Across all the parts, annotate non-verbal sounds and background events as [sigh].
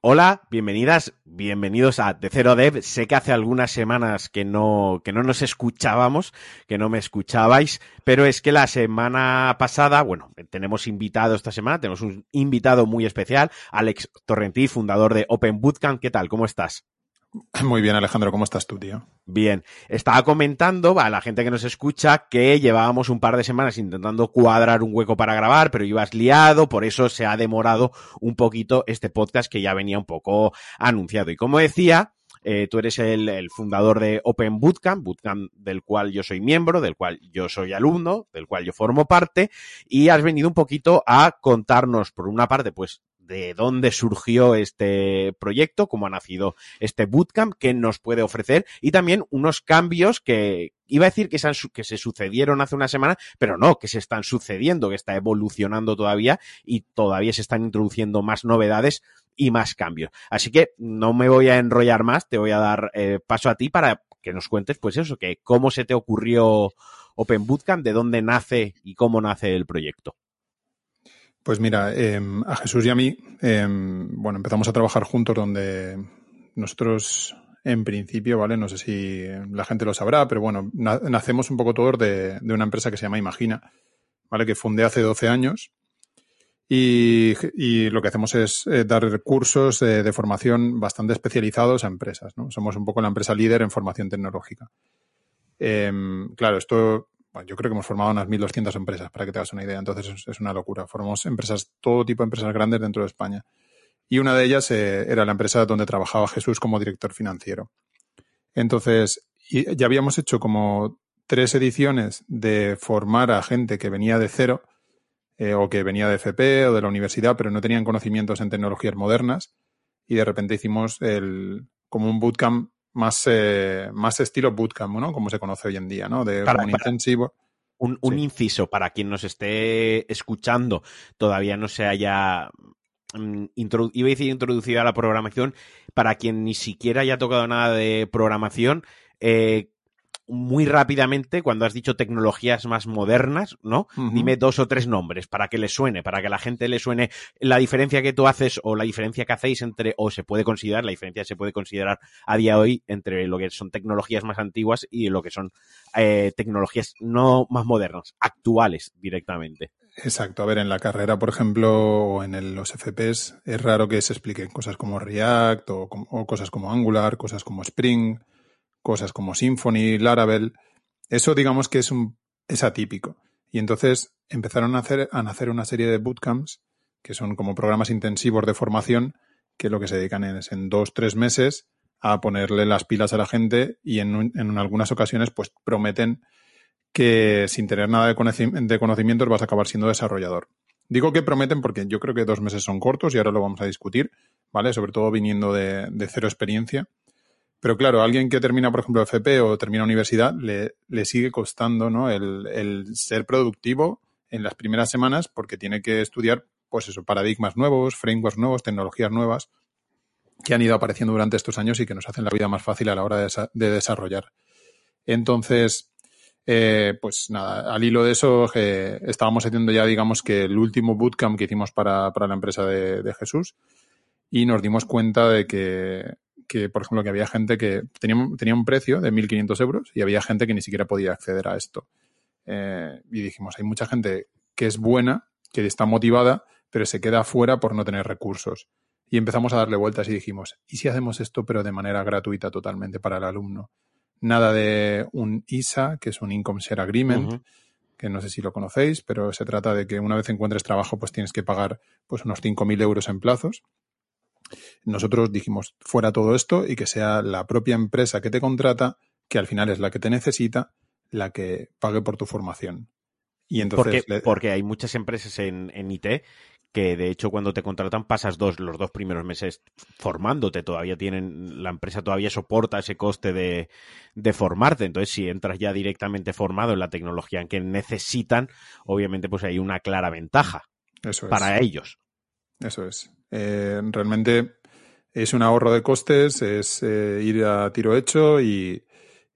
Hola, bienvenidas, bienvenidos a De Cero Dev. Sé que hace algunas semanas que no, que no nos escuchábamos, que no me escuchabais, pero es que la semana pasada, bueno, tenemos invitado esta semana, tenemos un invitado muy especial, Alex Torrentí, fundador de Open Bootcamp. ¿Qué tal? ¿Cómo estás? Muy bien, Alejandro, ¿cómo estás tú, tío? Bien, estaba comentando a la gente que nos escucha que llevábamos un par de semanas intentando cuadrar un hueco para grabar, pero ibas liado, por eso se ha demorado un poquito este podcast que ya venía un poco anunciado. Y como decía, eh, tú eres el, el, fundador de Open Bootcamp, Bootcamp del cual yo soy miembro, del cual yo soy alumno, del cual yo formo parte, y has venido un poquito a contarnos, por una parte, pues de dónde surgió este proyecto, cómo ha nacido este bootcamp, qué nos puede ofrecer y también unos cambios que iba a decir que se, han, que se sucedieron hace una semana, pero no, que se están sucediendo, que está evolucionando todavía y todavía se están introduciendo más novedades y más cambios. Así que no me voy a enrollar más, te voy a dar eh, paso a ti para que nos cuentes, pues eso, que cómo se te ocurrió Open Bootcamp, de dónde nace y cómo nace el proyecto. Pues mira, eh, a Jesús y a mí, eh, bueno, empezamos a trabajar juntos donde nosotros en principio, ¿vale? No sé si la gente lo sabrá, pero bueno, na nacemos un poco todos de, una empresa que se llama Imagina, ¿vale? Que fundé hace 12 años. Y, lo que hacemos es eh, dar cursos de, de, formación bastante especializados a empresas, ¿no? Somos un poco la empresa líder en formación tecnológica. Em, claro, esto bueno, yo creo que hemos formado unas 1.200 empresas, para que te hagas una idea. Entonces es, una locura. Formamos empresas, todo tipo de empresas grandes dentro de España. Y una de ellas eh, era la empresa donde trabajaba Jesús como director financiero. Entonces, ya habíamos hecho como tres ediciones de formar a gente que venía de cero eh, o que venía de FP o de la universidad, pero no tenían conocimientos en tecnologías modernas. Y de repente hicimos el, como un bootcamp más, eh, más estilo bootcamp, ¿no? Como se conoce hoy en día, ¿no? De para, un intensivo. Un, inciso para quien nos esté escuchando, todavía no se haya mm, iba a decir introducido a la programación, para quien ni siquiera haya tocado nada de programación, eh, muy rápidamente, cuando has dicho tecnologías más modernas, ¿no? Uh -huh. Dime dos o tres nombres para que le suene, para que la gente le suene la diferencia que tú haces o la diferencia que hacéis entre, o se puede considerar, la diferencia se puede considerar a día de hoy entre lo que son tecnologías más antiguas y lo que son eh, tecnologías no más modernas, actuales directamente. Exacto. A ver, en la carrera, por ejemplo, o en el, los FPs, es raro que se expliquen cosas como React o, o cosas como Angular, cosas como Spring cosas como Symfony, Laravel. Eso digamos que es, un, es atípico. Y entonces empezaron a, hacer, a una serie de bootcamps, que son como programas intensivos de formación, que lo que se dedican es en dos, tres meses a ponerle las pilas a la gente y en, algunas ocasiones pues prometen que sin tener nada de, conocimientos vas a acabar siendo desarrollador. Digo que prometen porque yo creo que dos meses son cortos y ahora lo vamos a discutir, ¿vale? Sobre todo viniendo de cero experiencia. Pero claro, alguien que termina, por ejemplo, FP o termina universidad, le, le sigue costando ¿no? el, el, ser productivo en las primeras semanas porque tiene que estudiar, pues eso, paradigmas nuevos, frameworks nuevos, tecnologías nuevas que han ido apareciendo durante estos años y que nos hacen la vida más fácil a la hora de, de desarrollar. Entonces, eh, pues nada, al hilo de eso, eh, estábamos haciendo ya, digamos, que el último bootcamp que hicimos para, para la empresa de, de Jesús y nos dimos cuenta de que que, por ejemplo, que había gente que tenía, tenía un precio de 1.500 euros y había gente que ni siquiera podía acceder a esto. Eh, y dijimos, hay mucha gente que es buena, que está motivada, pero se queda fuera por no tener recursos. Y empezamos a darle vueltas y dijimos, ¿y si hacemos esto pero de manera gratuita totalmente para el alumno? Nada de un ISA, que es un Income Share Agreement, uh -huh. que no sé si lo conocéis, pero se trata de que una vez encuentres trabajo, pues tienes que pagar pues unos 5.000 euros en plazos. Nosotros dijimos fuera todo esto y que sea la propia empresa que te contrata, que al final es la que te necesita, la que pague por tu formación. Y entonces porque, porque hay muchas empresas en, en IT que de hecho cuando te contratan pasas dos, los dos primeros meses formándote, todavía tienen, la empresa todavía soporta ese coste de, de formarte, entonces si entras ya directamente formado en la tecnología en que necesitan, obviamente pues hay una clara ventaja Eso para ellos. Eso es. Eh, realmente es un ahorro de costes, es eh, ir a tiro hecho y,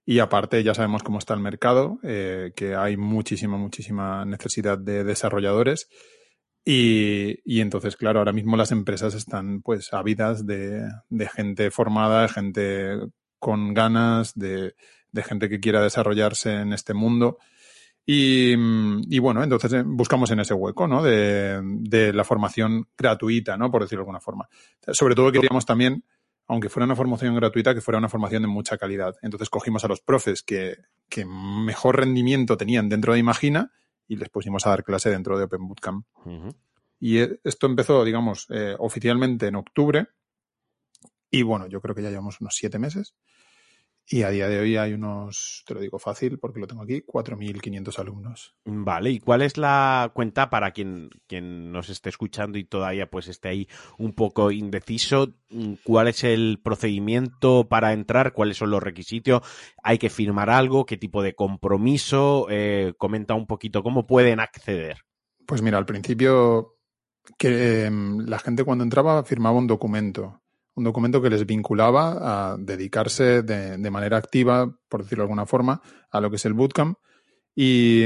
y, aparte ya sabemos cómo está el mercado, eh, que hay muchísima, muchísima necesidad de desarrolladores Y, y, entonces, claro, ahora mismo las empresas están pues ávidas de, de gente formada, de gente con ganas, de, de, gente que quiera desarrollarse en este mundo. Y, y, bueno, entonces eh, buscamos en ese hueco, ¿no? De, de, la formación gratuita, ¿no? Por decirlo de alguna forma. Sobre todo queríamos también, aunque fuera una formación gratuita, que fuera una formación de mucha calidad. Entonces cogimos a los profes que, que mejor rendimiento tenían dentro de Imagina y les pusimos a dar clase dentro de Open Bootcamp. Uh -huh. Y esto empezó, digamos, eh, oficialmente en octubre. Y bueno, yo creo que ya llevamos unos siete meses. Y a día de hoy hay unos, te lo digo fácil porque lo tengo aquí, 4.500 alumnos. Vale, ¿y cuál es la cuenta para quien, quien nos esté escuchando y todavía pues esté ahí un poco indeciso? ¿Cuál es el procedimiento para entrar? ¿Cuáles son los requisitos? ¿Hay que firmar algo? ¿Qué tipo de compromiso? Eh, comenta un poquito cómo pueden acceder. Pues mira, al principio que eh, la gente cuando entraba firmaba un documento un documento que les vinculaba a dedicarse de, de, manera activa, por decirlo de alguna forma, a lo que es el bootcamp. Y,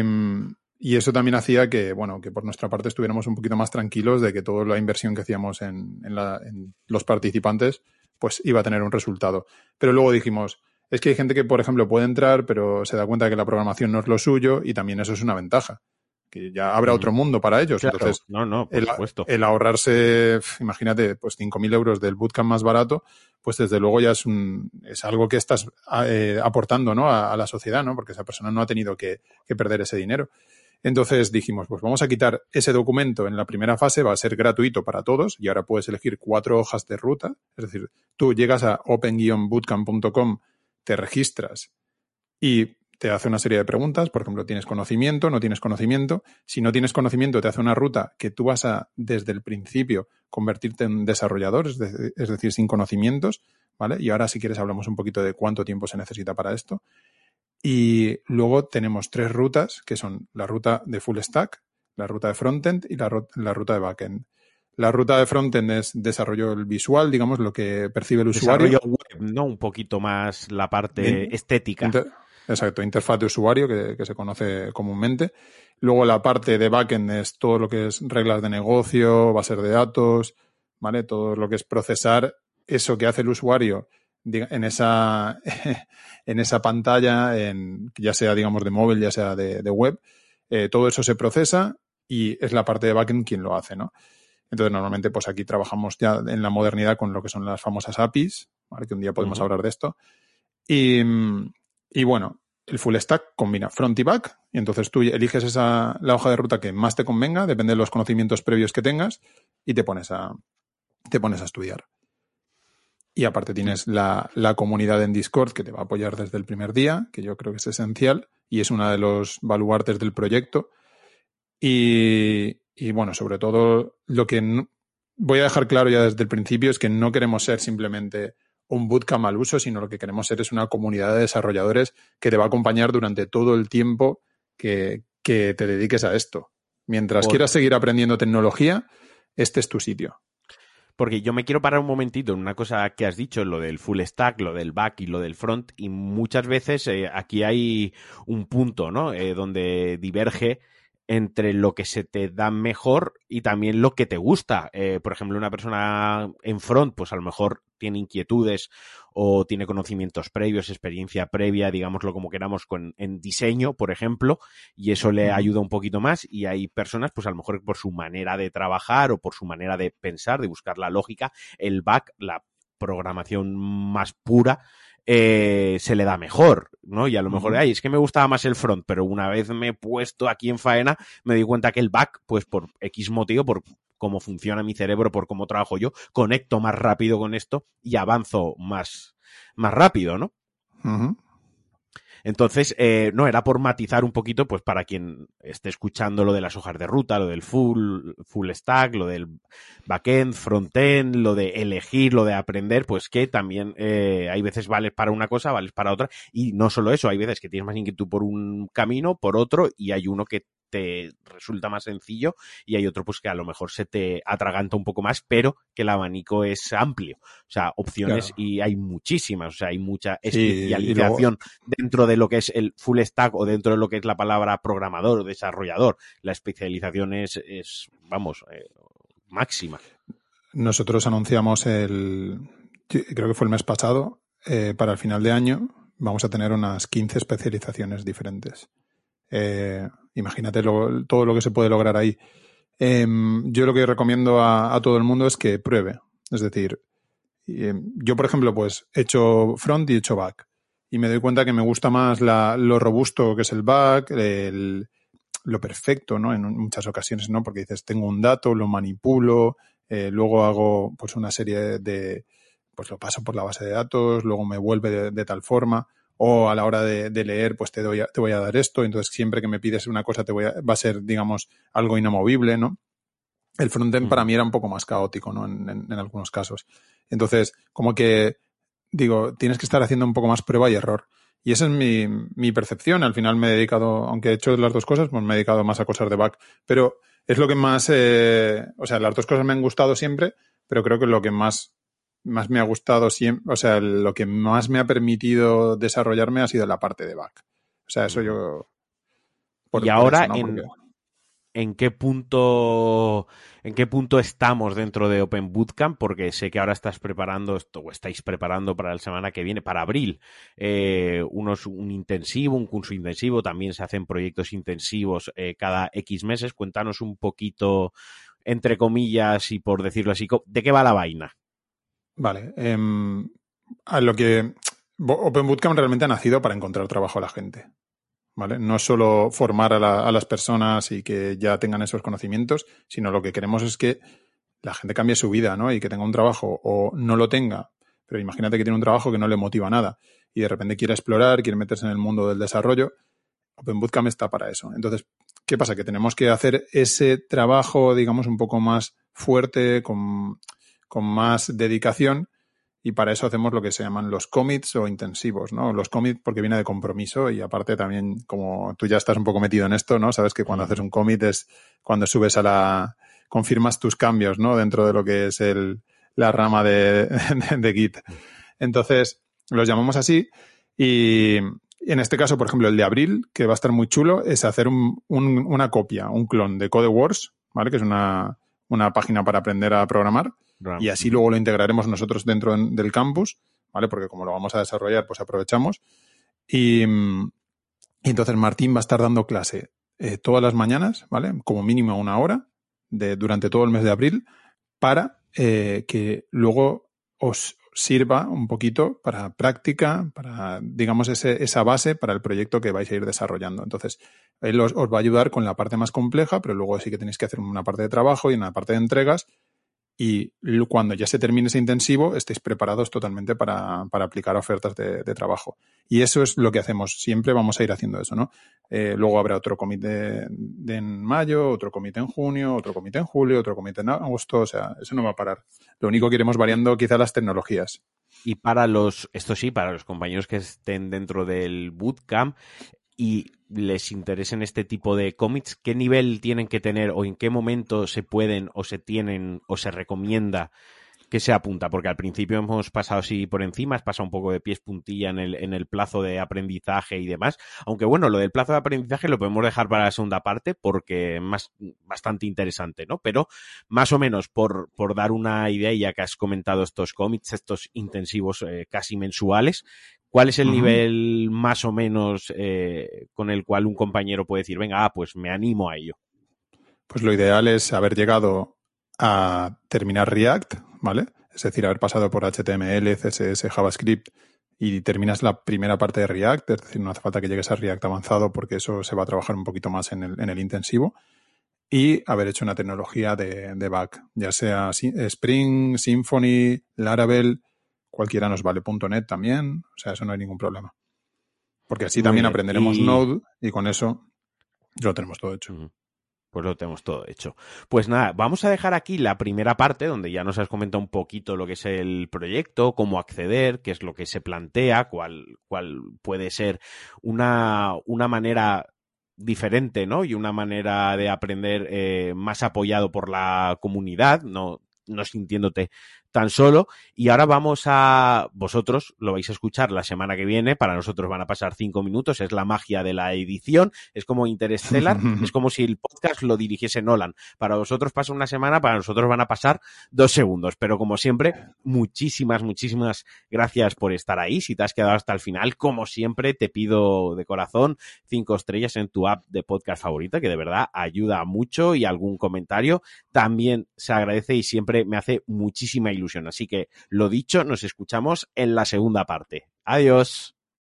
y, eso también hacía que, bueno, que por nuestra parte estuviéramos un poquito más tranquilos de que toda la inversión que hacíamos en, en, los participantes, pues iba a tener un resultado. Pero luego dijimos, es que hay gente que, por ejemplo, puede entrar, pero se da cuenta de que la programación no es lo suyo y también eso es una ventaja que ya habrá otro mundo para ellos. Claro. Entonces, no, no, por el, supuesto. el, ahorrarse, imagínate, pues 5.000 euros del bootcamp más barato, pues desde luego ya es, un, es algo que estás eh, aportando ¿no? A, a, la sociedad, ¿no? porque esa persona no ha tenido que, que, perder ese dinero. Entonces dijimos, pues vamos a quitar ese documento en la primera fase, va a ser gratuito para todos y ahora puedes elegir cuatro hojas de ruta. Es decir, tú llegas a open-bootcamp.com, te registras y te hace una serie de preguntas, por ejemplo, ¿tienes conocimiento? ¿No tienes conocimiento? Si no tienes conocimiento, te hace una ruta que tú vas a, desde el principio, convertirte en desarrollador, es, de, es decir, sin conocimientos, ¿vale? Y ahora, si quieres, hablamos un poquito de cuánto tiempo se necesita para esto. Y luego tenemos tres rutas, que son la ruta de full stack, la ruta de frontend y la, la ruta de backend. La ruta de frontend es desarrollo visual, digamos, lo que percibe el usuario. Desarrollo web, ¿no? Un poquito más la parte estética. Exacto, interfaz de usuario, que, que, se conoce comúnmente. Luego la parte de backend es todo lo que es reglas de negocio, bases de datos, ¿vale? Todo lo que es procesar eso que hace el usuario en esa, [laughs] en esa pantalla, en, ya sea, digamos, de móvil, ya sea de, de web. Eh, todo eso se procesa y es la parte de backend quien lo hace, ¿no? Entonces, normalmente, pues aquí trabajamos ya en la modernidad con lo que son las famosas APIs, ¿vale? Que un día podemos uh -huh. hablar de esto. Y, y bueno, el full stack combina front y back, y entonces tú eliges esa, la hoja de ruta que más te convenga, depende de los conocimientos previos que tengas, y te pones a, te pones a estudiar. Y aparte tienes la, la, comunidad en Discord que te va a apoyar desde el primer día, que yo creo que es esencial, y es uno de los baluartes del proyecto. Y, y bueno, sobre todo lo que voy a dejar claro ya desde el principio es que no queremos ser simplemente un bootcamp al uso, sino lo que queremos ser es una comunidad de desarrolladores que te va a acompañar durante todo el tiempo que, que te dediques a esto. Mientras Por... quieras seguir aprendiendo tecnología, este es tu sitio. Porque yo me quiero parar un momentito en una cosa que has dicho, lo del full stack, lo del back y lo del front, y muchas veces eh, aquí hay un punto, ¿no? Eh, donde diverge entre lo que se te da mejor y también lo que te gusta. Eh, por ejemplo, una persona en front, pues a lo mejor tiene inquietudes o tiene conocimientos previos, experiencia previa, digámoslo como queramos, con, en diseño, por ejemplo, y eso le ayuda un poquito más. Y hay personas, pues a lo mejor por su manera de trabajar o por su manera de pensar, de buscar la lógica, el back, la programación más pura, eh, se le da mejor, ¿no? Y a lo mejor, ay, es que me gustaba más el front, pero una vez me he puesto aquí en faena, me di cuenta que el back, pues por X motivo, por cómo funciona mi cerebro, por cómo trabajo yo, conecto más rápido con esto y avanzo más, más rápido, ¿no? Uh -huh. Entonces, eh, no, era por matizar un poquito, pues para quien esté escuchando lo de las hojas de ruta, lo del full, full stack, lo del backend, frontend, lo de elegir, lo de aprender, pues que también eh, hay veces vales para una cosa, vales para otra, y no solo eso, hay veces que tienes más inquietud por un camino, por otro, y hay uno que te resulta más sencillo y hay otro pues que a lo mejor se te atraganta un poco más, pero que el abanico es amplio. O sea, opciones y hay muchísimas, o sea, hay mucha especialización dentro de lo que es el full stack o dentro de lo que es la palabra programador o desarrollador. La especialización es, es vamos, eh, máxima. Nosotros anunciamos el, creo que fue el mes pasado, eh, para el final de año vamos a tener unas 15 especializaciones diferentes. Eh, imagínate todo lo que se puede lograr ahí. Em, yo lo que recomiendo a, todo el mundo es que pruebe. Es decir, em, yo, por ejemplo, pues he hecho front y he hecho back. Y me doy cuenta que me gusta más lo robusto que es el back, lo perfecto, ¿no? En muchas ocasiones, ¿no? Porque dices, tengo un dato, lo manipulo, eh, luego hago pues una serie de, pues lo paso por la base de datos, luego me vuelve de tal forma o a la hora de, leer, pues te, doy te voy a dar esto, entonces siempre que me pides una cosa te voy a, va a ser, digamos, algo inamovible, ¿no? El frontend para mm. mí era un poco más caótico, ¿no? En, algunos casos. Entonces, como que, digo, tienes que estar haciendo un poco más prueba y error. Y esa es mi, mi percepción. Al final me he dedicado, aunque he hecho las dos cosas, pues me he dedicado más a cosas de back. Pero es lo que más, eh, o sea, las dos cosas me han gustado siempre, pero creo que lo que más más me ha gustado siempre, o sea, lo que más me ha permitido desarrollarme ha sido la parte de back. O sea, eso yo. y ahora, en, qué punto en qué punto estamos dentro de Open Bootcamp? Porque sé que ahora estás preparando esto, o estáis preparando para la semana que viene, para abril, eh, unos, un intensivo, un curso intensivo. También se hacen proyectos intensivos eh, cada X meses. Cuéntanos un poquito, entre comillas y por decirlo así, ¿de qué va la vaina? Vale. Em, a lo que Open Bootcamp realmente ha nacido para encontrar trabajo a la gente. ¿Vale? No solo formar a, las personas y que ya tengan esos conocimientos, sino lo que queremos es que la gente cambie su vida, ¿no? Y que tenga un trabajo o no lo tenga, pero imagínate que tiene un trabajo que no le motiva nada y de repente quiere explorar, quiere meterse en el mundo del desarrollo. Open Bootcamp está para eso. Entonces, ¿qué pasa? Que tenemos que hacer ese trabajo, digamos, un poco más fuerte, con con más dedicación y para eso hacemos lo que se llaman los commits o intensivos, ¿no? Los commits porque viene de compromiso y aparte también como tú ya estás un poco metido en esto, ¿no? Sabes que cuando haces un commit es cuando subes a la confirmas tus cambios, ¿no? Dentro de lo que es el, la rama de, [laughs] de, Git. Entonces, los llamamos así y en este caso, por ejemplo, el de abril, que va a estar muy chulo, es hacer un, una copia, un clon de CodeWars, ¿vale? Que es una, una página para aprender a programar y así luego lo integraremos nosotros dentro del campus, ¿vale? Porque como lo vamos a desarrollar, pues aprovechamos. Y, entonces Martín va a estar dando clase eh, todas las mañanas, ¿vale? Como mínimo una hora de, durante todo el mes de abril para eh, que luego os sirva un poquito para práctica, para, digamos, ese, esa base para el proyecto que vais a ir desarrollando. Entonces, él os, os, va a ayudar con la parte más compleja, pero luego sí que tenéis que hacer una parte de trabajo y una parte de entregas y cuando ya se termine ese intensivo estéis preparados totalmente para, aplicar ofertas de, trabajo. Y eso es lo que hacemos. Siempre vamos a ir haciendo eso, ¿no? Eh, luego habrá otro comité en mayo, otro comité en junio, otro comité en julio, otro comité en agosto. O sea, eso no va a parar. Lo único que iremos variando quizá las tecnologías. Y para los, esto sí, para los compañeros que estén dentro del bootcamp, y les interesen este tipo de cómics, ¿qué nivel tienen que tener o en qué momento se pueden o se tienen o se recomienda que se apunta? Porque al principio hemos pasado así por encima, has pasado un poco de pies puntilla en el, en el plazo de aprendizaje y demás. Aunque bueno, lo del plazo de aprendizaje lo podemos dejar para la segunda parte porque es más, bastante interesante, ¿no? Pero más o menos por, por dar una idea, ya que has comentado estos cómics, estos intensivos eh, casi mensuales, ¿Cuál es el nivel más o menos eh, con el cual un compañero puede decir, venga, ah, pues me animo a ello? Pues lo ideal es haber llegado a terminar React, ¿vale? Es decir, haber pasado por HTML, CSS, JavaScript y terminas la primera parte de React, es decir, no hace falta que llegues a React avanzado porque eso se va a trabajar un poquito más en el, en el intensivo y haber hecho una tecnología de, de back, ya sea Spring, Symfony, Laravel, cualquiera nos vale .NET también, o sea, eso no hay ningún problema. Porque así también aprenderemos Node y con eso lo tenemos todo hecho. Pues lo tenemos todo hecho. Pues nada, vamos a dejar aquí la primera parte donde ya nos has comentado un poquito lo que es el proyecto, cómo acceder, qué es lo que se plantea, cuál, cuál puede ser una, una manera diferente, ¿no? Y una manera de aprender eh, más apoyado por la comunidad, no, no sintiéndote tan solo. Y ahora vamos a, vosotros lo vais a escuchar la semana que viene, para nosotros van a pasar cinco minutos, es la magia de la edición, es como Interstellar, [laughs] es como si el podcast lo dirigiese Nolan. Para vosotros pasa una semana, para nosotros van a pasar dos segundos, pero como siempre, muchísimas, muchísimas gracias por estar ahí. Si te has quedado hasta el final, como siempre, te pido de corazón cinco estrellas en tu app de podcast favorita, que de verdad ayuda mucho. Y algún comentario también se agradece y siempre me hace muchísima Así que, lo dicho, nos escuchamos en la segunda parte. Adiós.